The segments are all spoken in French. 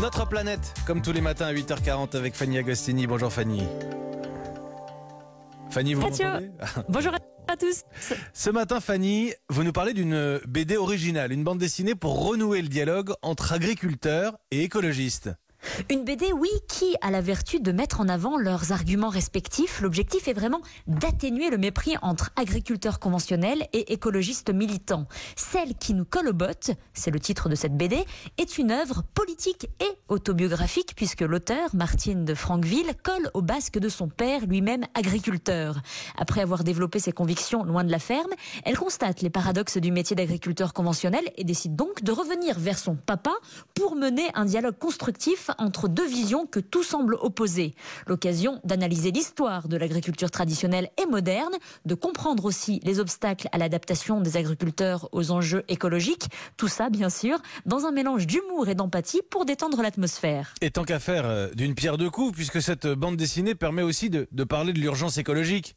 Notre planète, comme tous les matins à 8h40 avec Fanny Agostini. Bonjour Fanny. Fanny, vous m'entendez? Bonjour à tous. Ce matin, Fanny, vous nous parlez d'une BD originale, une bande dessinée pour renouer le dialogue entre agriculteurs et écologistes. Une BD, oui, qui a la vertu de mettre en avant leurs arguments respectifs. L'objectif est vraiment d'atténuer le mépris entre agriculteurs conventionnels et écologistes militants. Celle qui nous colle aux bottes, c'est le titre de cette BD, est une œuvre politique et autobiographique puisque l'auteur, Martine de Franqueville, colle au basque de son père, lui-même agriculteur. Après avoir développé ses convictions loin de la ferme, elle constate les paradoxes du métier d'agriculteur conventionnel et décide donc de revenir vers son papa pour mener un dialogue constructif entre deux visions que tout semble opposer. L'occasion d'analyser l'histoire de l'agriculture traditionnelle et moderne, de comprendre aussi les obstacles à l'adaptation des agriculteurs aux enjeux écologiques. Tout ça, bien sûr, dans un mélange d'humour et d'empathie pour détendre l'atmosphère. Et tant qu'à faire euh, d'une pierre deux coups, puisque cette bande dessinée permet aussi de, de parler de l'urgence écologique.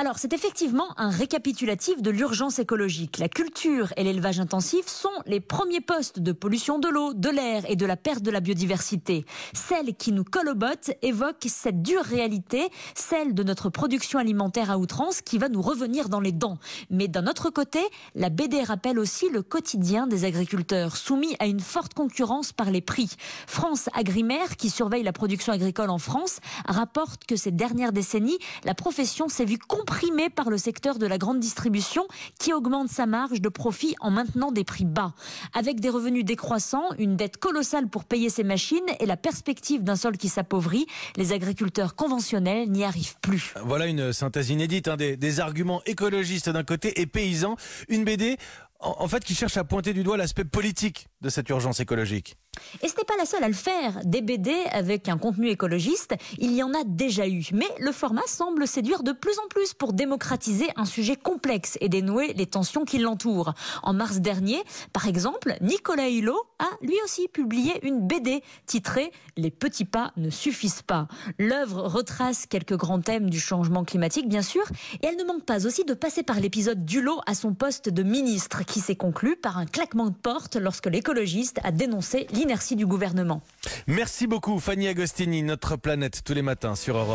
Alors, c'est effectivement un récapitulatif de l'urgence écologique. La culture et l'élevage intensif sont les premiers postes de pollution de l'eau, de l'air et de la perte de la biodiversité. Celle qui nous colle aux bottes évoque cette dure réalité, celle de notre production alimentaire à outrance qui va nous revenir dans les dents. Mais d'un autre côté, la BD rappelle aussi le quotidien des agriculteurs, soumis à une forte concurrence par les prix. France Agrimaire, qui surveille la production agricole en France, rapporte que ces dernières décennies, la profession s'est vue comprimée par le secteur de la grande distribution qui augmente sa marge de profit en maintenant des prix bas. Avec des revenus décroissants, une dette colossale pour payer ses machines et la perspective d'un sol qui s'appauvrit, les agriculteurs conventionnels n'y arrivent plus. Voilà une synthèse inédite hein, des, arguments écologistes d'un côté et paysans. Une BD en fait qui cherche à pointer du doigt l'aspect politique de cette urgence écologique. Et ce n'est pas la seule à le faire. Des BD avec un contenu écologiste, il y en a déjà eu. Mais le format semble séduire de plus en plus pour démocratiser un sujet complexe et dénouer les tensions qui l'entourent. En mars dernier, par exemple, Nicolas Hulot a lui aussi publié une BD titrée Les petits pas ne suffisent pas. L'œuvre retrace quelques grands thèmes du changement climatique, bien sûr, et elle ne manque pas aussi de passer par l'épisode d'Hulot à son poste de ministre, qui s'est conclu par un claquement de porte lorsque l'écologiste a dénoncé l'inertie du gouvernement. Merci beaucoup Fanny Agostini, notre planète tous les matins sur Europe.